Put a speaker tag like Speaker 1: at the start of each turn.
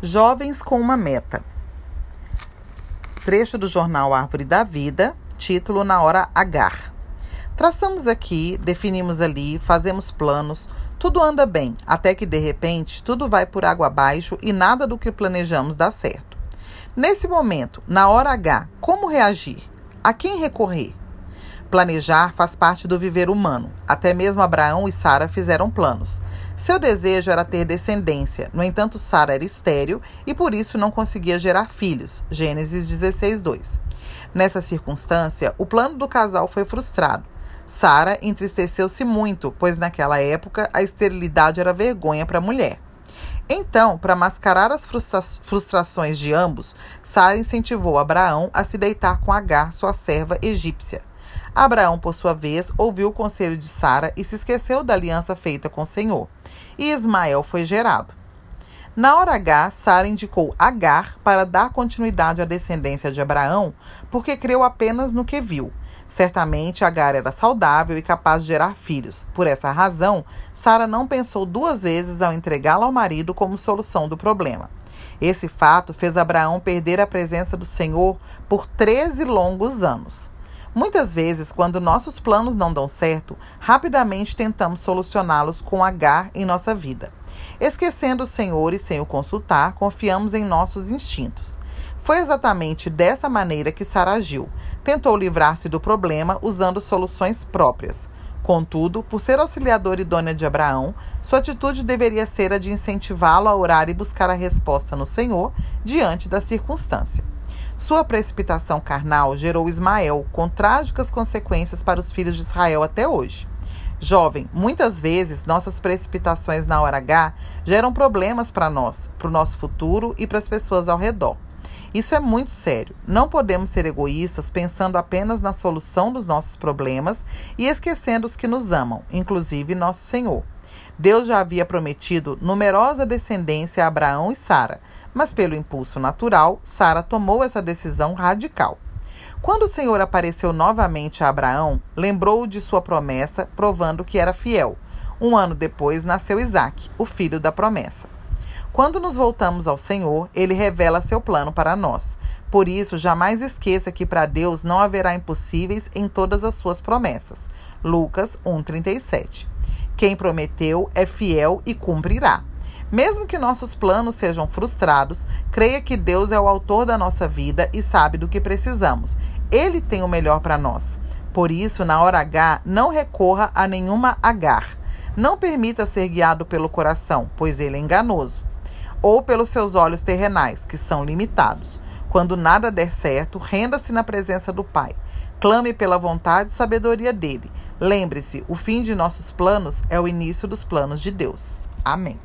Speaker 1: Jovens com uma meta. Trecho do jornal Árvore da Vida, título Na Hora H. Traçamos aqui, definimos ali, fazemos planos, tudo anda bem, até que de repente tudo vai por água abaixo e nada do que planejamos dá certo. Nesse momento, na hora H, como reagir? A quem recorrer? Planejar faz parte do viver humano. Até mesmo Abraão e Sara fizeram planos. Seu desejo era ter descendência. No entanto, Sara era estéril e por isso não conseguia gerar filhos. Gênesis 16, 2. Nessa circunstância, o plano do casal foi frustrado. Sara entristeceu-se muito, pois naquela época a esterilidade era vergonha para a mulher. Então, para mascarar as frustra frustrações de ambos, Sara incentivou Abraão a se deitar com Agar, sua serva egípcia. Abraão, por sua vez, ouviu o conselho de Sara e se esqueceu da aliança feita com o Senhor. E Ismael foi gerado. Na hora H, Sara indicou Agar para dar continuidade à descendência de Abraão, porque creu apenas no que viu. Certamente Agar era saudável e capaz de gerar filhos. Por essa razão, Sara não pensou duas vezes ao entregá-la ao marido como solução do problema. Esse fato fez Abraão perder a presença do Senhor por 13 longos anos. Muitas vezes, quando nossos planos não dão certo, rapidamente tentamos solucioná-los com H em nossa vida. Esquecendo o Senhor e sem o consultar, confiamos em nossos instintos. Foi exatamente dessa maneira que Sara agiu. Tentou livrar-se do problema usando soluções próprias. Contudo, por ser auxiliadora idônea de Abraão, sua atitude deveria ser a de incentivá-lo a orar e buscar a resposta no Senhor diante da circunstância. Sua precipitação carnal gerou Ismael, com trágicas consequências para os filhos de Israel até hoje. Jovem, muitas vezes nossas precipitações na hora H geram problemas para nós, para o nosso futuro e para as pessoas ao redor. Isso é muito sério. Não podemos ser egoístas pensando apenas na solução dos nossos problemas e esquecendo os que nos amam, inclusive nosso Senhor. Deus já havia prometido numerosa descendência a Abraão e Sara, mas pelo impulso natural, Sara tomou essa decisão radical. Quando o Senhor apareceu novamente a Abraão, lembrou-o de sua promessa, provando que era fiel. Um ano depois nasceu Isaac, o filho da promessa. Quando nos voltamos ao Senhor, ele revela seu plano para nós. Por isso, jamais esqueça que para Deus não haverá impossíveis em todas as suas promessas. Lucas 1:37. Quem prometeu é fiel e cumprirá. Mesmo que nossos planos sejam frustrados, creia que Deus é o autor da nossa vida e sabe do que precisamos. Ele tem o melhor para nós. Por isso, na hora H, não recorra a nenhuma agar. Não permita ser guiado pelo coração, pois ele é enganoso, ou pelos seus olhos terrenais, que são limitados. Quando nada der certo, renda-se na presença do Pai. Clame pela vontade e sabedoria dele. Lembre-se, o fim de nossos planos é o início dos planos de Deus. Amém.